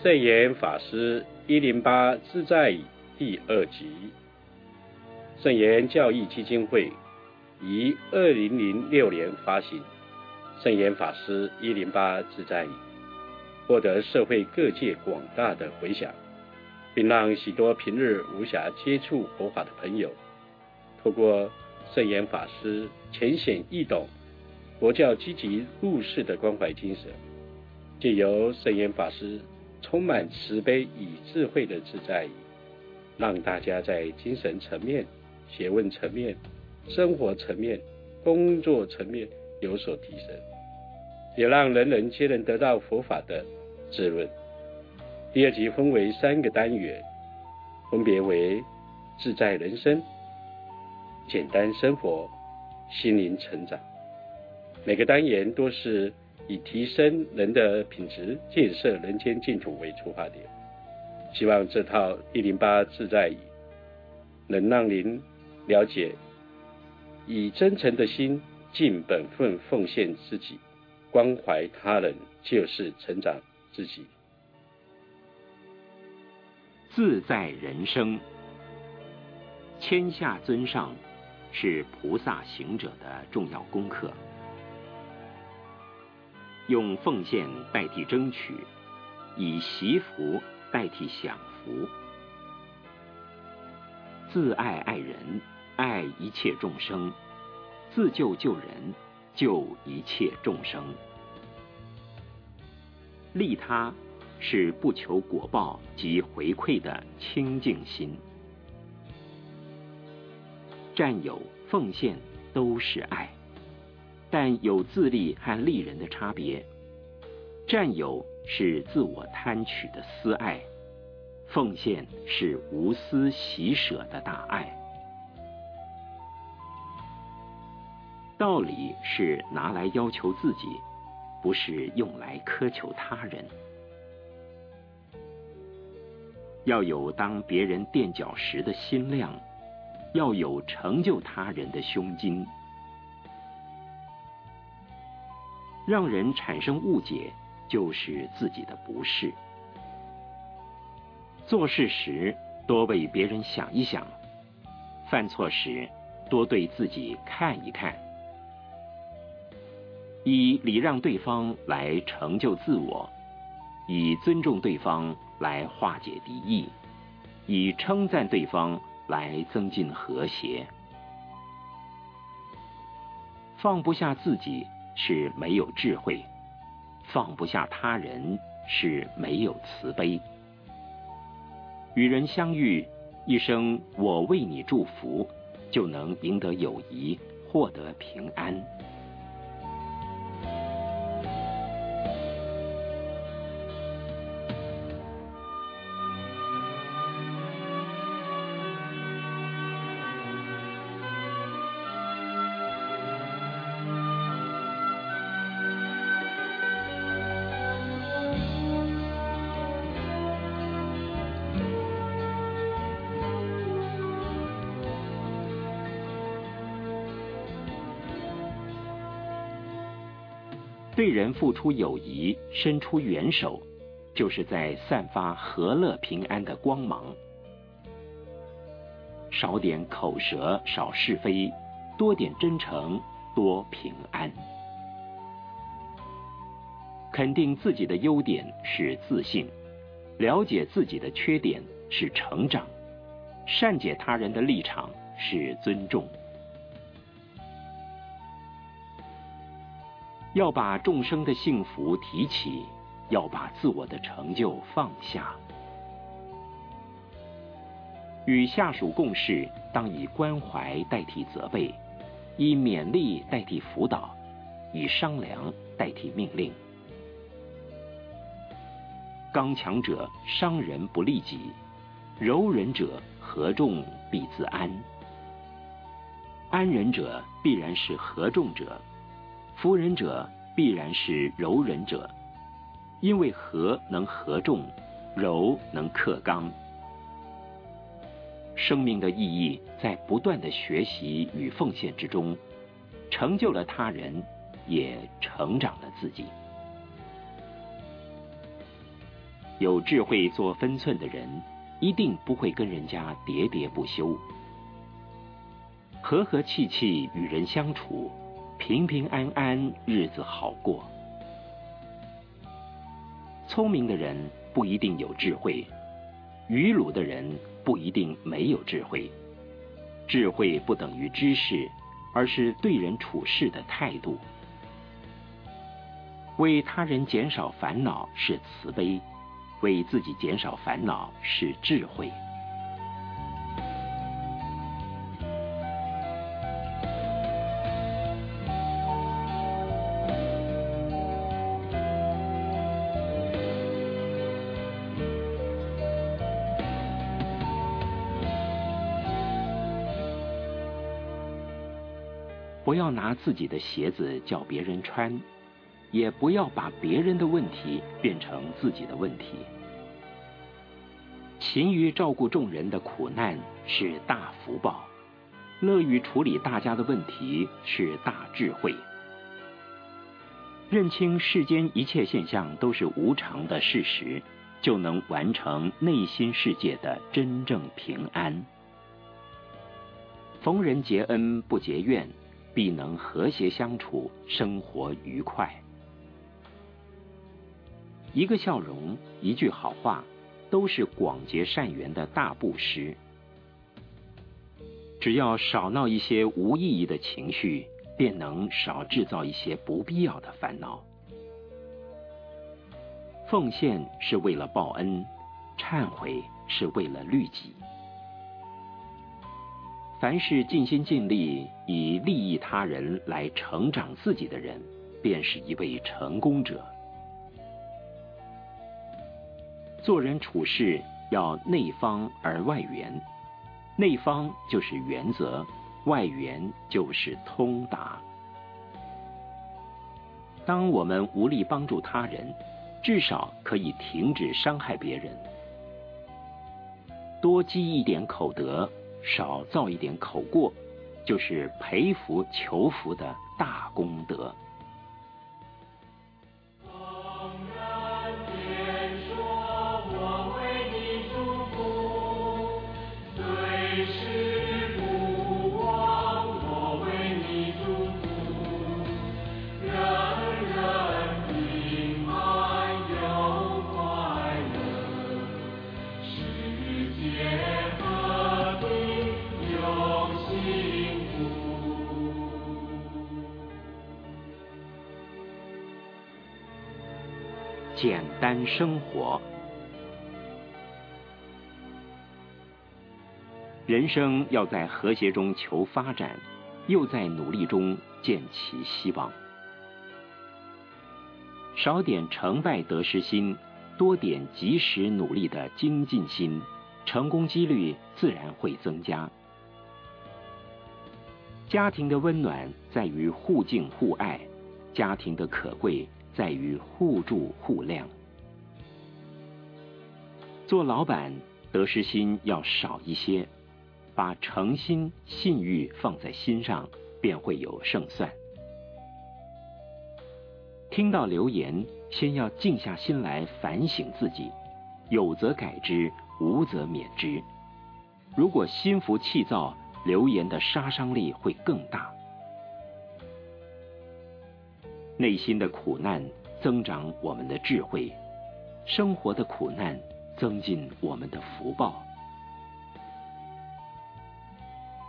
圣严法师一零八自在第二集，圣严教义基金会于二零零六年发行圣严法师一零八自在，获得社会各界广大的回响，并让许多平日无暇接触佛法的朋友，透过圣严法师浅显易懂、佛教积极入世的关怀精神，借由圣严法师。充满慈悲与智慧的自在，让大家在精神层面、学问层面、生活层面、工作层面有所提升，也让人人皆能得到佛法的滋润。第二集分为三个单元，分别为自在人生、简单生活、心灵成长。每个单元都是。以提升人的品质、建设人间净土为出发点，希望这套一零八自在语能让您了解：以真诚的心尽本分奉献自己，关怀他人就是成长自己。自在人生，谦下尊上是菩萨行者的重要功课。用奉献代替争取，以惜福代替享福，自爱爱人，爱一切众生；自救救人，救一切众生。利他是不求果报及回馈的清净心。占有、奉献都是爱。但有自利和利人的差别。占有是自我贪取的私爱，奉献是无私喜舍的大爱。道理是拿来要求自己，不是用来苛求他人。要有当别人垫脚石的心量，要有成就他人的胸襟。让人产生误解，就是自己的不是。做事时多为别人想一想，犯错时多对自己看一看，以礼让对方来成就自我，以尊重对方来化解敌意，以称赞对方来增进和谐，放不下自己。是没有智慧，放不下他人是没有慈悲。与人相遇，一声“我为你祝福”，就能赢得友谊，获得平安。对人付出友谊，伸出援手，就是在散发和乐平安的光芒。少点口舌，少是非；多点真诚，多平安。肯定自己的优点是自信，了解自己的缺点是成长，善解他人的立场是尊重。要把众生的幸福提起，要把自我的成就放下。与下属共事，当以关怀代替责备，以勉励代替辅导，以商量代替命令。刚强者伤人不利己，柔忍者合众必自安。安忍者必然是合众者。服人者必然是柔忍者，因为和能和众，柔能克刚。生命的意义在不断的学习与奉献之中，成就了他人，也成长了自己。有智慧做分寸的人，一定不会跟人家喋喋不休，和和气气与人相处，平平安安日子好过。聪明的人不一定有智慧，愚鲁的人不一定没有智慧。智慧不等于知识，而是对人处事的态度。为他人减少烦恼是慈悲。为自己减少烦恼是智慧。不要拿自己的鞋子叫别人穿。也不要把别人的问题变成自己的问题。勤于照顾众人的苦难是大福报，乐于处理大家的问题是大智慧。认清世间一切现象都是无常的事实，就能完成内心世界的真正平安。逢人结恩不结怨，必能和谐相处，生活愉快。一个笑容，一句好话，都是广结善缘的大布施。只要少闹一些无意义的情绪，便能少制造一些不必要的烦恼。奉献是为了报恩，忏悔是为了律己。凡是尽心尽力以利益他人来成长自己的人，便是一位成功者。做人处事要内方而外圆，内方就是原则，外圆就是通达。当我们无力帮助他人，至少可以停止伤害别人。多积一点口德，少造一点口过，就是培福求福的大功德。单生活，人生要在和谐中求发展，又在努力中见其希望。少点成败得失心，多点及时努力的精进心，成功几率自然会增加。家庭的温暖在于互敬互爱，家庭的可贵。在于互助互谅。做老板，得失心要少一些，把诚心信誉放在心上，便会有胜算。听到流言，先要静下心来反省自己，有则改之，无则免之。如果心浮气躁，流言的杀伤力会更大。内心的苦难增长我们的智慧，生活的苦难增进我们的福报。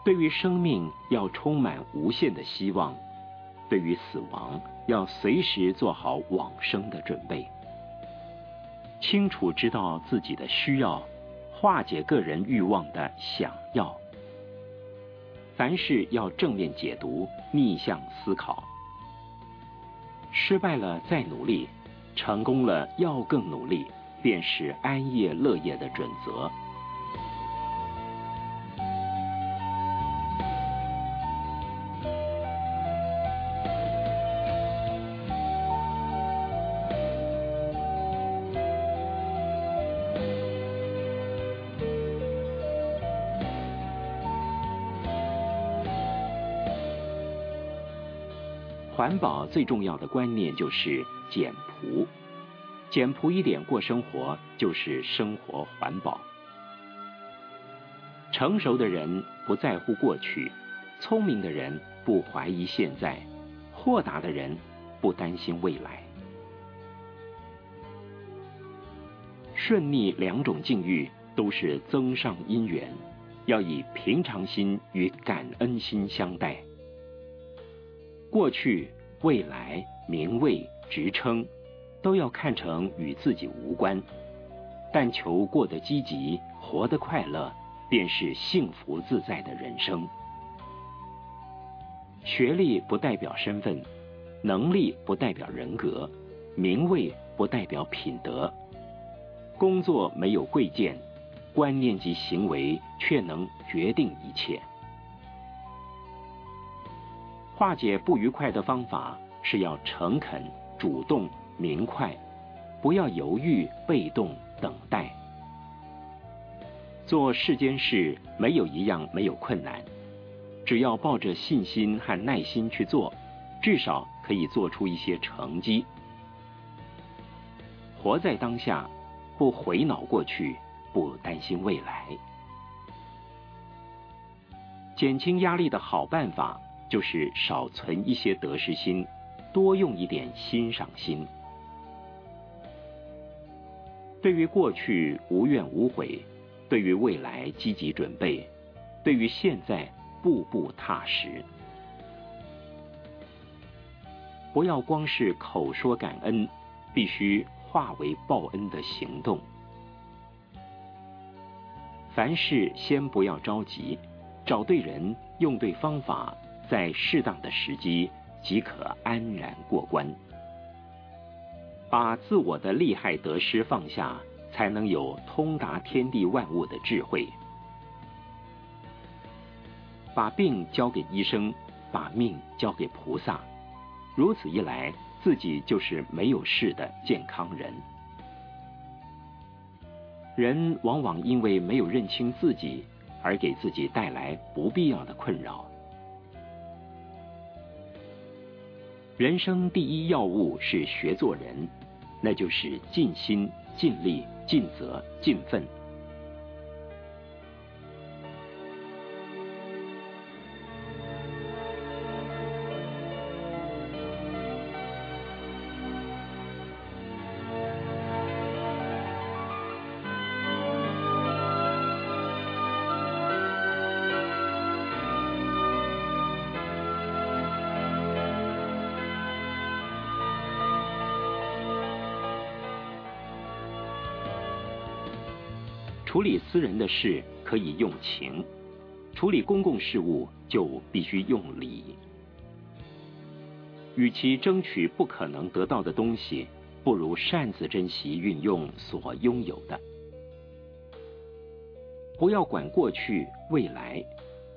对于生命要充满无限的希望，对于死亡要随时做好往生的准备。清楚知道自己的需要，化解个人欲望的想要。凡事要正面解读，逆向思考。失败了再努力，成功了要更努力，便是安业乐业的准则。环保最重要的观念就是简朴。简朴一点过生活，就是生活环保。成熟的人不在乎过去，聪明的人不怀疑现在，豁达的人不担心未来。顺逆两种境遇都是增上因缘，要以平常心与感恩心相待。过去、未来、名位、职称，都要看成与自己无关，但求过得积极，活得快乐。便是幸福自在的人生。学历不代表身份，能力不代表人格，名位不代表品德。工作没有贵贱，观念及行为却能决定一切。化解不愉快的方法是要诚恳、主动、明快，不要犹豫、被动、等待。做世间事，没有一样没有困难，只要抱着信心和耐心去做，至少可以做出一些成绩。活在当下，不回脑过去，不担心未来。减轻压力的好办法，就是少存一些得失心，多用一点欣赏心。对于过去无怨无悔。对于未来积极准备，对于现在步步踏实。不要光是口说感恩，必须化为报恩的行动。凡事先不要着急，找对人，用对方法，在适当的时机即可安然过关。把自我的利害得失放下。才能有通达天地万物的智慧。把病交给医生，把命交给菩萨，如此一来，自己就是没有事的健康人。人往往因为没有认清自己，而给自己带来不必要的困扰。人生第一要务是学做人，那就是尽心尽力。尽责尽份。理私人的事可以用情，处理公共事务就必须用理。与其争取不可能得到的东西，不如擅自珍惜运用所拥有的。不要管过去、未来，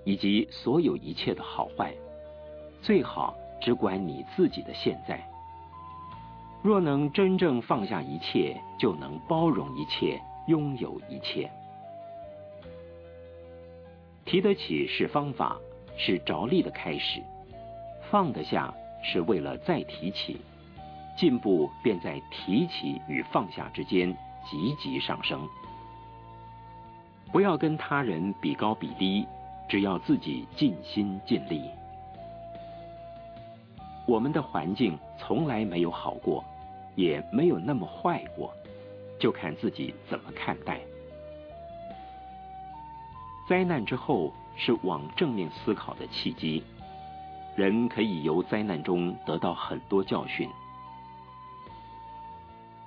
以及所有一切的好坏，最好只管你自己的现在。若能真正放下一切，就能包容一切。拥有一切，提得起是方法，是着力的开始；放得下是为了再提起，进步便在提起与放下之间积极上升。不要跟他人比高比低，只要自己尽心尽力。我们的环境从来没有好过，也没有那么坏过。就看自己怎么看待。灾难之后是往正面思考的契机，人可以由灾难中得到很多教训。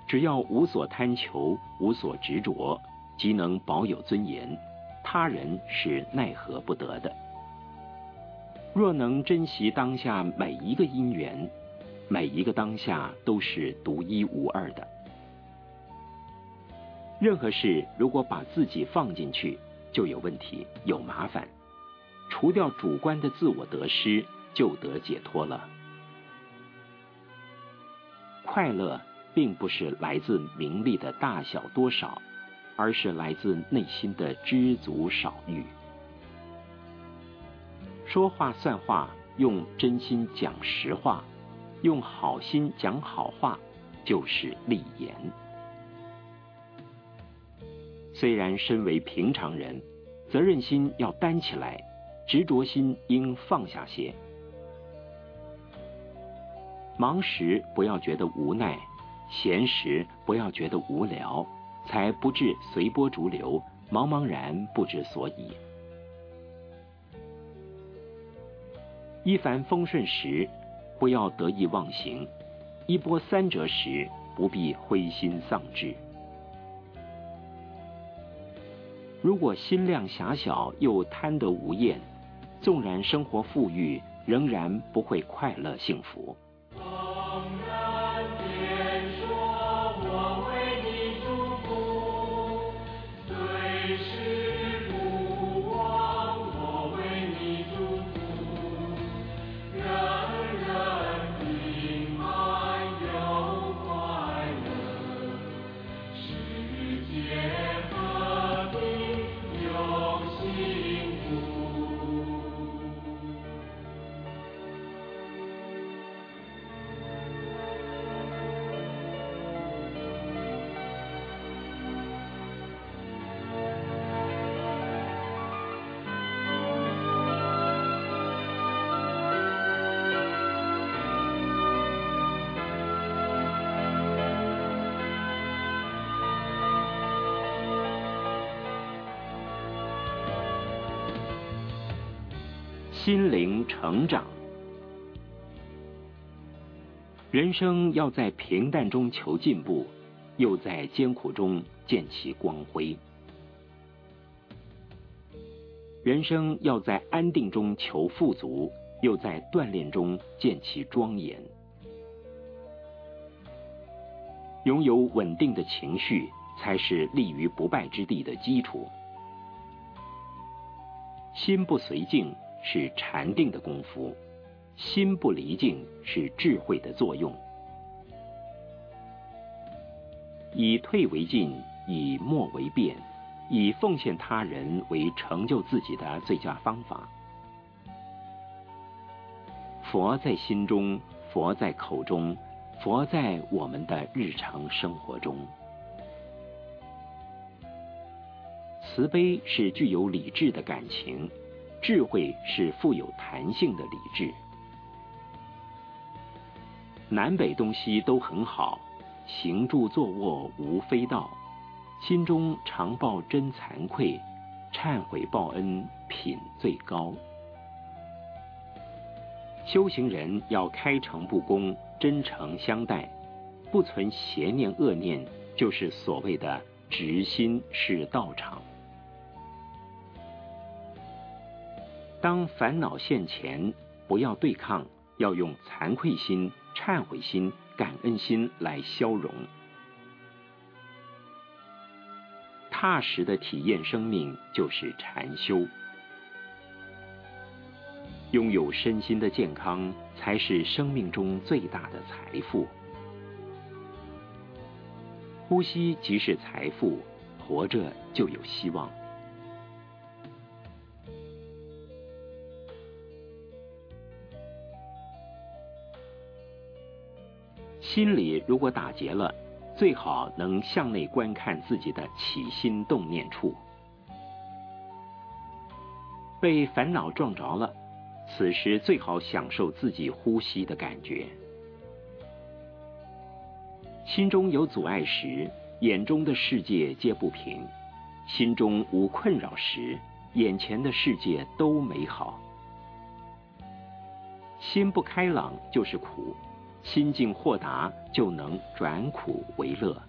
只要无所贪求，无所执着，即能保有尊严，他人是奈何不得的。若能珍惜当下每一个因缘，每一个当下都是独一无二的。任何事如果把自己放进去，就有问题，有麻烦。除掉主观的自我得失，就得解脱了。快乐并不是来自名利的大小多少，而是来自内心的知足少欲。说话算话，用真心讲实话，用好心讲好话，就是立言。虽然身为平常人，责任心要担起来，执着心应放下些。忙时不要觉得无奈，闲时不要觉得无聊，才不致随波逐流，茫茫然不知所以。一帆风顺时，不要得意忘形；一波三折时，不必灰心丧志。如果心量狭小又贪得无厌，纵然生活富裕，仍然不会快乐幸福。心灵成长，人生要在平淡中求进步，又在艰苦中见其光辉；人生要在安定中求富足，又在锻炼中见其庄严。拥有稳定的情绪，才是立于不败之地的基础。心不随境。是禅定的功夫，心不离境是智慧的作用。以退为进，以默为变，以奉献他人为成就自己的最佳方法。佛在心中，佛在口中，佛在我们的日常生活中。慈悲是具有理智的感情。智慧是富有弹性的理智。南北东西都很好，行住坐卧无非道。心中常抱真惭愧，忏悔报恩品最高。修行人要开诚布公，真诚相待，不存邪念恶念，就是所谓的直心是道场。当烦恼现前，不要对抗，要用惭愧心、忏悔心、感恩心来消融。踏实的体验生命就是禅修。拥有身心的健康，才是生命中最大的财富。呼吸即是财富，活着就有希望。心里如果打结了，最好能向内观看自己的起心动念处。被烦恼撞着了，此时最好享受自己呼吸的感觉。心中有阻碍时，眼中的世界皆不平；心中无困扰时，眼前的世界都美好。心不开朗就是苦。心境豁达，就能转苦为乐。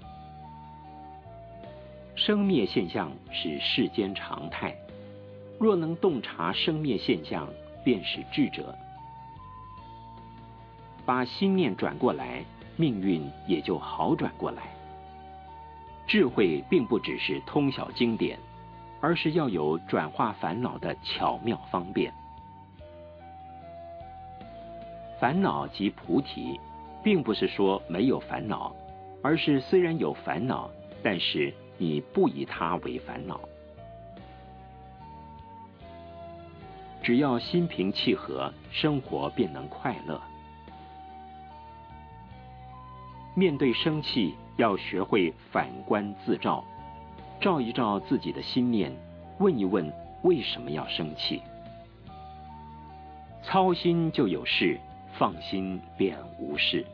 生灭现象是世间常态，若能洞察生灭现象，便是智者。把心念转过来，命运也就好转过来。智慧并不只是通晓经典，而是要有转化烦恼的巧妙方便。烦恼即菩提，并不是说没有烦恼，而是虽然有烦恼，但是你不以它为烦恼。只要心平气和，生活便能快乐。面对生气，要学会反观自照，照一照自己的心念，问一问为什么要生气。操心就有事，放心便无事。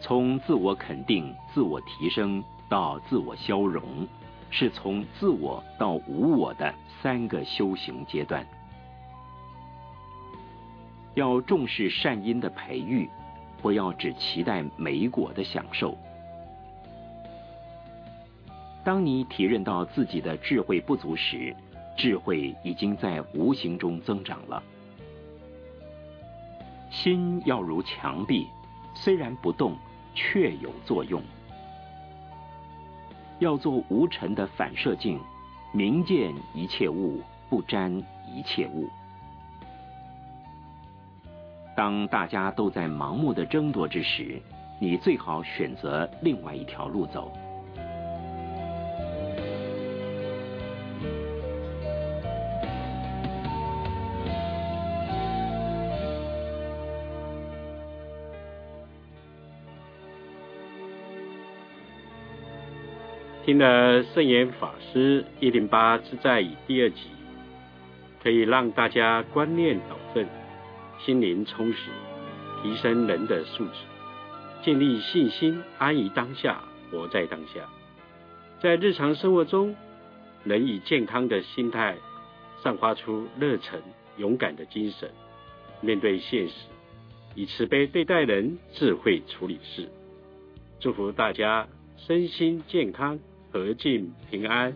从自我肯定、自我提升到自我消融，是从自我到无我的三个修行阶段。要重视善因的培育，不要只期待美果的享受。当你体认到自己的智慧不足时，智慧已经在无形中增长了。心要如墙壁，虽然不动。却有作用。要做无尘的反射镜，明见一切物，不沾一切物。当大家都在盲目的争夺之时，你最好选择另外一条路走。听了圣严法师一零八自在语第二集，可以让大家观念导正，心灵充实，提升人的素质，建立信心，安于当下，活在当下。在日常生活中，能以健康的心态，散发出热忱、勇敢的精神，面对现实，以慈悲对待人，智慧处理事。祝福大家身心健康。和静平安。